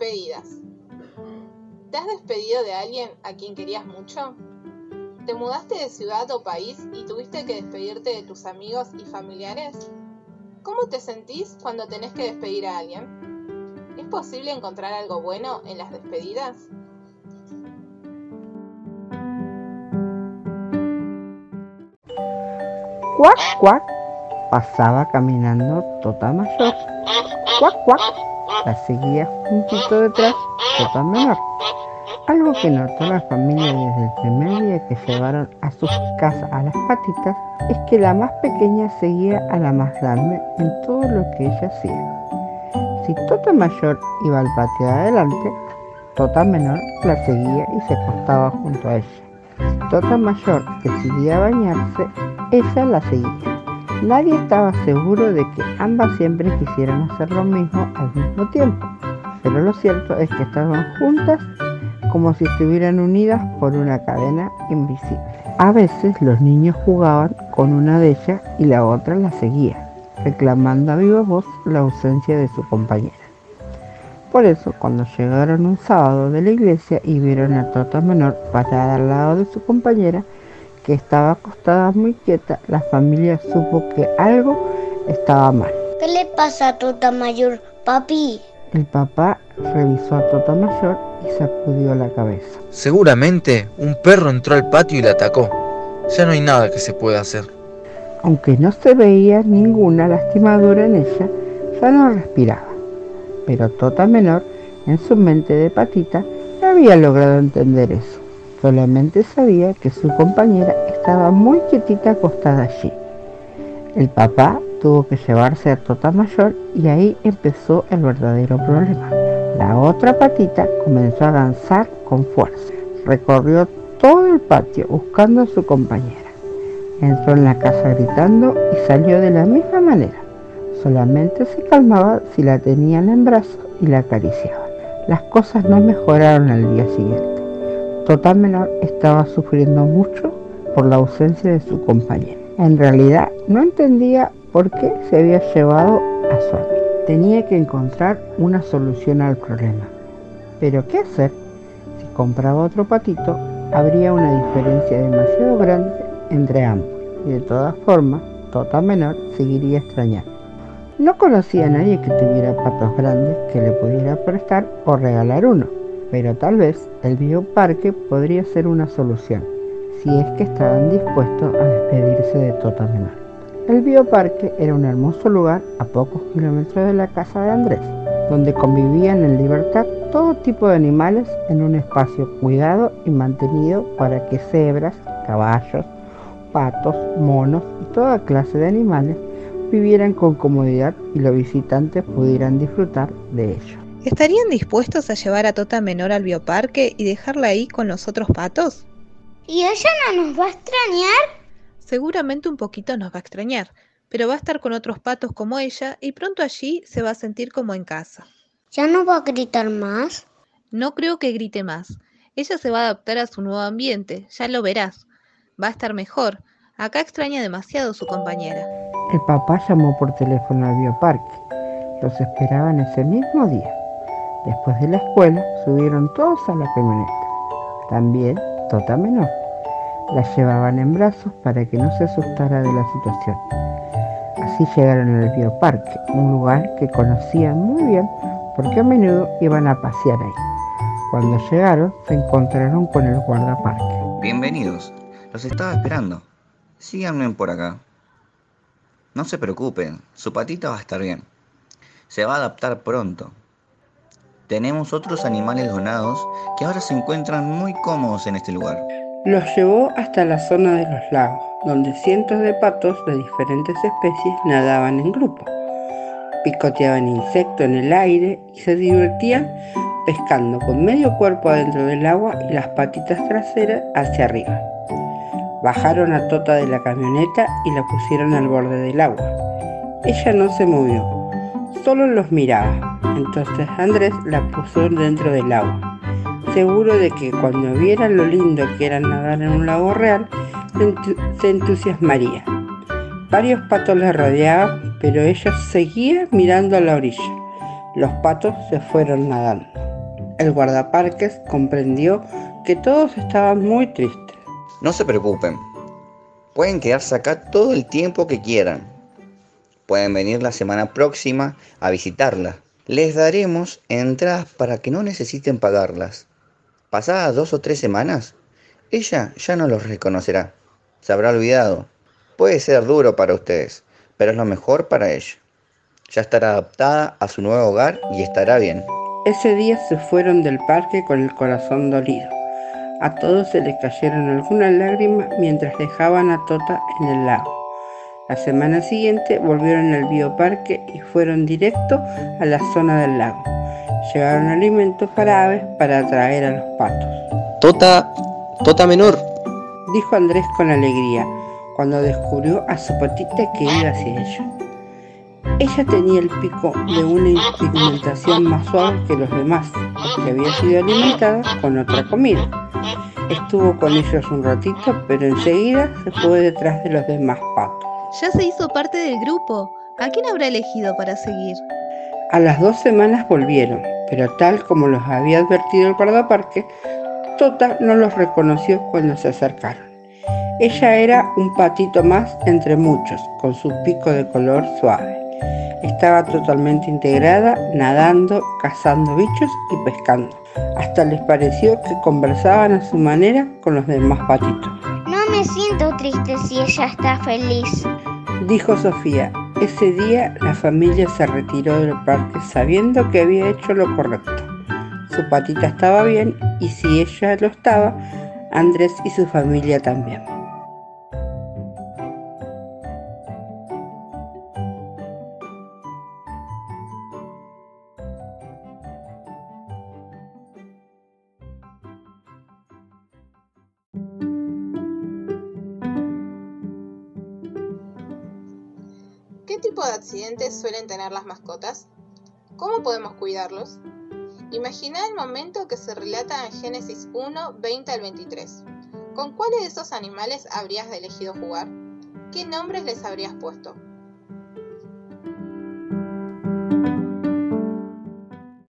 Despedidas. ¿Te has despedido de alguien a quien querías mucho? ¿Te mudaste de ciudad o país y tuviste que despedirte de tus amigos y familiares? ¿Cómo te sentís cuando tenés que despedir a alguien? ¿Es posible encontrar algo bueno en las despedidas? Cuac, cuac, pasaba caminando Tota Mayor. Cuac, cuac, la seguía juntito detrás Tota Menor. Algo que notó la familia desde el primer día que llevaron a sus casas a las patitas es que la más pequeña seguía a la más grande en todo lo que ella hacía. Si Tota Mayor iba al patio de adelante, Tota Menor la seguía y se acostaba junto a ella. Si Tota Mayor decidía bañarse, ella la seguía. Nadie estaba seguro de que ambas siempre quisieran hacer lo mismo al mismo tiempo, pero lo cierto es que estaban juntas como si estuvieran unidas por una cadena invisible. A veces los niños jugaban con una de ellas y la otra la seguía, reclamando a viva voz la ausencia de su compañera. Por eso, cuando llegaron un sábado de la iglesia y vieron a Tota Menor parada al lado de su compañera, que estaba acostada muy quieta, la familia supo que algo estaba mal. ¿Qué le pasa a Tota Mayor, papi? El papá revisó a Tota Mayor y sacudió la cabeza. Seguramente un perro entró al patio y la atacó. Ya no hay nada que se pueda hacer. Aunque no se veía ninguna lastimadura en ella, ya no respiraba. Pero Tota Menor, en su mente de patita, no había logrado entender eso. Solamente sabía que su compañera estaba muy quietita acostada allí. El papá tuvo que llevarse a Tota Mayor y ahí empezó el verdadero problema. La otra patita comenzó a danzar con fuerza. Recorrió todo el patio buscando a su compañera. Entró en la casa gritando y salió de la misma manera. Solamente se calmaba si la tenían en brazos y la acariciaban. Las cosas no mejoraron al día siguiente. Tota Menor estaba sufriendo mucho por la ausencia de su compañera. En realidad no entendía por qué se había llevado a su amigo. Tenía que encontrar una solución al problema. Pero ¿qué hacer? Si compraba otro patito, habría una diferencia demasiado grande entre ambos. Y de todas formas, Tota Menor seguiría extrañando. No conocía a nadie que tuviera patos grandes que le pudiera prestar o regalar uno, pero tal vez el bioparque podría ser una solución, si es que estaban dispuestos a despedirse de Tota Menor. El bioparque era un hermoso lugar a pocos kilómetros de la casa de Andrés, donde convivían en libertad todo tipo de animales en un espacio cuidado y mantenido para que cebras, caballos, patos, monos y toda clase de animales vivieran con comodidad y los visitantes pudieran disfrutar de ello. ¿Estarían dispuestos a llevar a Tota Menor al bioparque y dejarla ahí con los otros patos? ¿Y ella no nos va a extrañar? Seguramente un poquito nos va a extrañar, pero va a estar con otros patos como ella y pronto allí se va a sentir como en casa. ¿Ya no va a gritar más? No creo que grite más. Ella se va a adaptar a su nuevo ambiente, ya lo verás. Va a estar mejor. Acá extraña demasiado a su compañera. El papá llamó por teléfono al bioparque. Los esperaban ese mismo día. Después de la escuela, subieron todos a la camioneta. También Tota Menor. La llevaban en brazos para que no se asustara de la situación. Así llegaron al bioparque, un lugar que conocían muy bien porque a menudo iban a pasear ahí. Cuando llegaron, se encontraron con el guardaparque. Bienvenidos, los estaba esperando. Síganme por acá. No se preocupen, su patita va a estar bien. Se va a adaptar pronto. Tenemos otros animales donados que ahora se encuentran muy cómodos en este lugar. Los llevó hasta la zona de los lagos, donde cientos de patos de diferentes especies nadaban en grupo. Picoteaban insectos en el aire y se divertían pescando con medio cuerpo adentro del agua y las patitas traseras hacia arriba. Bajaron a Tota de la camioneta y la pusieron al borde del agua. Ella no se movió, solo los miraba. Entonces Andrés la puso dentro del agua, seguro de que cuando vieran lo lindo que era nadar en un lago real, se, se entusiasmaría. Varios patos la rodeaban, pero ella seguía mirando a la orilla. Los patos se fueron nadando. El guardaparques comprendió que todos estaban muy tristes. No se preocupen. Pueden quedarse acá todo el tiempo que quieran. Pueden venir la semana próxima a visitarla. Les daremos entradas para que no necesiten pagarlas. Pasadas dos o tres semanas, ella ya no los reconocerá. Se habrá olvidado. Puede ser duro para ustedes, pero es lo mejor para ella. Ya estará adaptada a su nuevo hogar y estará bien. Ese día se fueron del parque con el corazón dolido. A todos se les cayeron algunas lágrimas mientras dejaban a Tota en el lago. La semana siguiente volvieron al bioparque y fueron directo a la zona del lago. Llevaron alimentos para aves para atraer a los patos. Tota, Tota menor. Dijo Andrés con alegría cuando descubrió a su patita que iba hacia ella. Ella tenía el pico de una pigmentación más suave que los demás, que había sido alimentada con otra comida. Estuvo con ellos un ratito, pero enseguida se fue detrás de los demás patos. Ya se hizo parte del grupo. ¿A quién habrá elegido para seguir? A las dos semanas volvieron, pero tal como los había advertido el guardaparque, Tota no los reconoció cuando se acercaron. Ella era un patito más entre muchos, con su pico de color suave. Estaba totalmente integrada, nadando, cazando bichos y pescando. Hasta les pareció que conversaban a su manera con los demás patitos. Me siento triste si ella está feliz. Dijo Sofía. Ese día la familia se retiró del parque sabiendo que había hecho lo correcto. Su patita estaba bien y si ella lo estaba, Andrés y su familia también. tipo de accidentes suelen tener las mascotas? ¿Cómo podemos cuidarlos? Imagina el momento que se relata en Génesis 1, 20 al 23. ¿Con cuáles de esos animales habrías elegido jugar? ¿Qué nombres les habrías puesto?